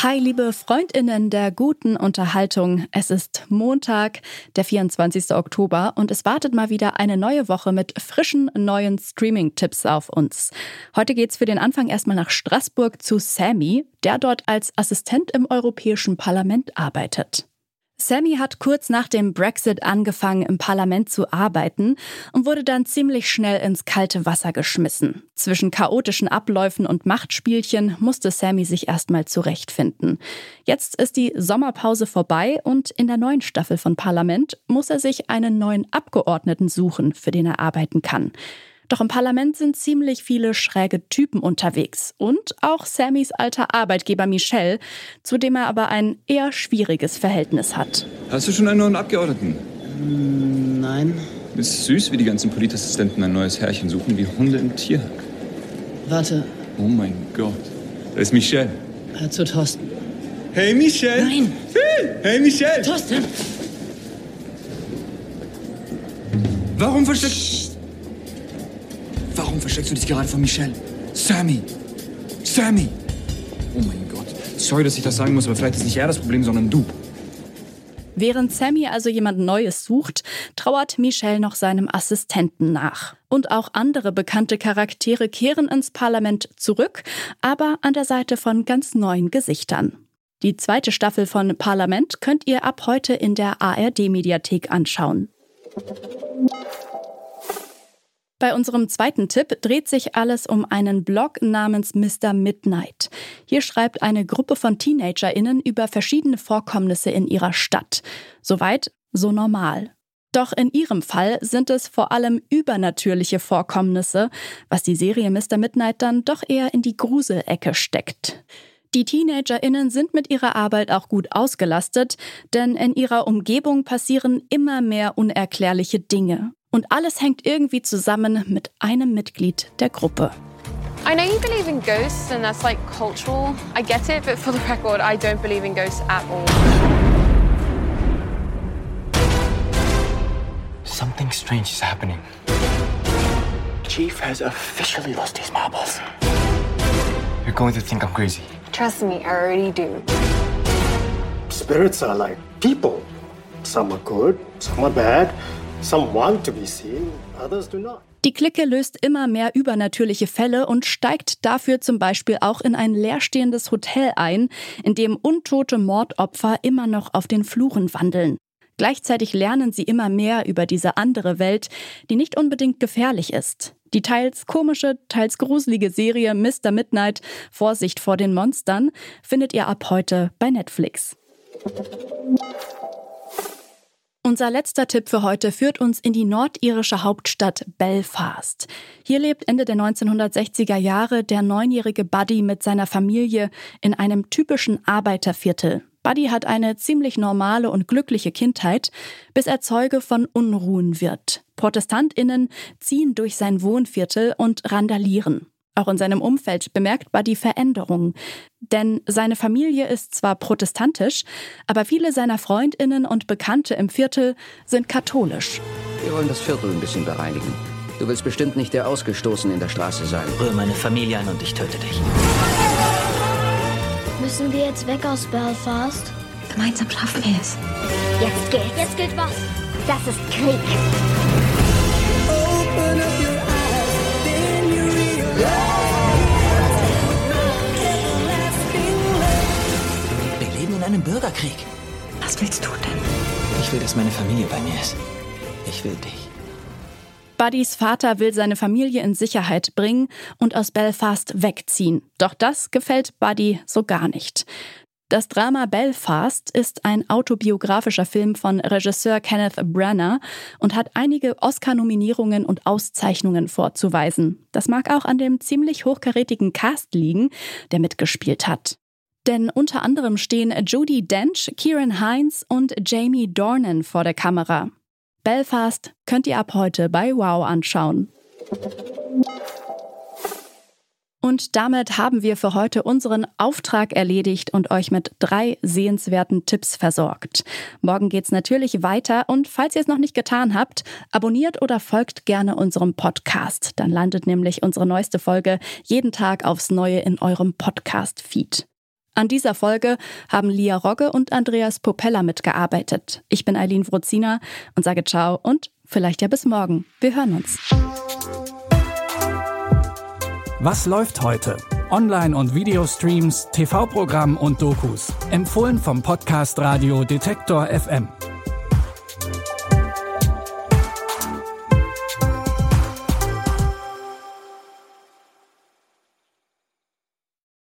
Hi, liebe Freundinnen der guten Unterhaltung. Es ist Montag, der 24. Oktober und es wartet mal wieder eine neue Woche mit frischen neuen Streaming-Tipps auf uns. Heute geht's für den Anfang erstmal nach Straßburg zu Sammy, der dort als Assistent im Europäischen Parlament arbeitet. Sammy hat kurz nach dem Brexit angefangen, im Parlament zu arbeiten und wurde dann ziemlich schnell ins kalte Wasser geschmissen. Zwischen chaotischen Abläufen und Machtspielchen musste Sammy sich erstmal zurechtfinden. Jetzt ist die Sommerpause vorbei und in der neuen Staffel von Parlament muss er sich einen neuen Abgeordneten suchen, für den er arbeiten kann. Doch im Parlament sind ziemlich viele schräge Typen unterwegs. Und auch Sammys alter Arbeitgeber Michel, zu dem er aber ein eher schwieriges Verhältnis hat. Hast du schon einen neuen Abgeordneten? Mm, nein. Ist süß, wie die ganzen Politassistenten ein neues Herrchen suchen, wie Hunde im Tierhack. Warte. Oh mein Gott. Da ist Michel. Hör zu Thorsten. Hey Michel! Nein! Hey Michel! Thorsten! Warum versteckst... Warum versteckst du dich gerade von Michelle? Sammy! Sammy! Oh mein Gott. Sorry, dass ich das sagen muss, aber vielleicht ist nicht er das Problem, sondern du. Während Sammy also jemand Neues sucht, trauert Michelle noch seinem Assistenten nach. Und auch andere bekannte Charaktere kehren ins Parlament zurück, aber an der Seite von ganz neuen Gesichtern. Die zweite Staffel von Parlament könnt ihr ab heute in der ARD-Mediathek anschauen. Bei unserem zweiten Tipp dreht sich alles um einen Blog namens Mr. Midnight. Hier schreibt eine Gruppe von TeenagerInnen über verschiedene Vorkommnisse in ihrer Stadt. Soweit, so normal. Doch in ihrem Fall sind es vor allem übernatürliche Vorkommnisse, was die Serie Mr. Midnight dann doch eher in die Gruselecke steckt. Die TeenagerInnen sind mit ihrer Arbeit auch gut ausgelastet, denn in ihrer Umgebung passieren immer mehr unerklärliche Dinge. Und alles hängt irgendwie zusammen mit einem Mitglied der Gruppe. I know you believe in ghosts and that's like cultural. I get it, but for the record, I don't believe in ghosts at all. Something strange is happening. Chief has officially lost his marbles. You're going to think I'm crazy. Trust me, I already do. Spirits are like people. Some are good, some are bad. Die Clique löst immer mehr übernatürliche Fälle und steigt dafür zum Beispiel auch in ein leerstehendes Hotel ein, in dem untote Mordopfer immer noch auf den Fluren wandeln. Gleichzeitig lernen sie immer mehr über diese andere Welt, die nicht unbedingt gefährlich ist. Die teils komische, teils gruselige Serie Mr. Midnight Vorsicht vor den Monstern findet ihr ab heute bei Netflix. Unser letzter Tipp für heute führt uns in die nordirische Hauptstadt Belfast. Hier lebt Ende der 1960er Jahre der neunjährige Buddy mit seiner Familie in einem typischen Arbeiterviertel. Buddy hat eine ziemlich normale und glückliche Kindheit, bis er Zeuge von Unruhen wird. Protestantinnen ziehen durch sein Wohnviertel und randalieren. Auch in seinem Umfeld bemerkt Buddy Veränderungen. Denn seine Familie ist zwar protestantisch, aber viele seiner Freundinnen und Bekannte im Viertel sind katholisch. Wir wollen das Viertel ein bisschen bereinigen. Du willst bestimmt nicht der Ausgestoßen in der Straße sein. Rühr meine Familie an und ich töte dich. Müssen wir jetzt weg aus Belfast? Gemeinsam schaffen wir es. Jetzt gilt. Jetzt gilt was? Das ist Krieg. Einem Bürgerkrieg. Was willst du denn? Ich will, dass meine Familie bei mir ist. Ich will dich. Buddys Vater will seine Familie in Sicherheit bringen und aus Belfast wegziehen. Doch das gefällt Buddy so gar nicht. Das Drama Belfast ist ein autobiografischer Film von Regisseur Kenneth Branagh und hat einige Oscar-Nominierungen und Auszeichnungen vorzuweisen. Das mag auch an dem ziemlich hochkarätigen Cast liegen, der mitgespielt hat. Denn unter anderem stehen Judy Dench, Kieran Hines und Jamie Dornan vor der Kamera. Belfast könnt ihr ab heute bei Wow anschauen. Und damit haben wir für heute unseren Auftrag erledigt und euch mit drei sehenswerten Tipps versorgt. Morgen geht's natürlich weiter und falls ihr es noch nicht getan habt, abonniert oder folgt gerne unserem Podcast. Dann landet nämlich unsere neueste Folge jeden Tag aufs Neue in eurem Podcast-Feed. An dieser Folge haben Lia Rogge und Andreas Popella mitgearbeitet. Ich bin Eileen Wrozina und sage ciao und vielleicht ja bis morgen. Wir hören uns. Was läuft heute? Online- und Videostreams, TV-Programm und Dokus. Empfohlen vom Podcast Radio Detektor FM.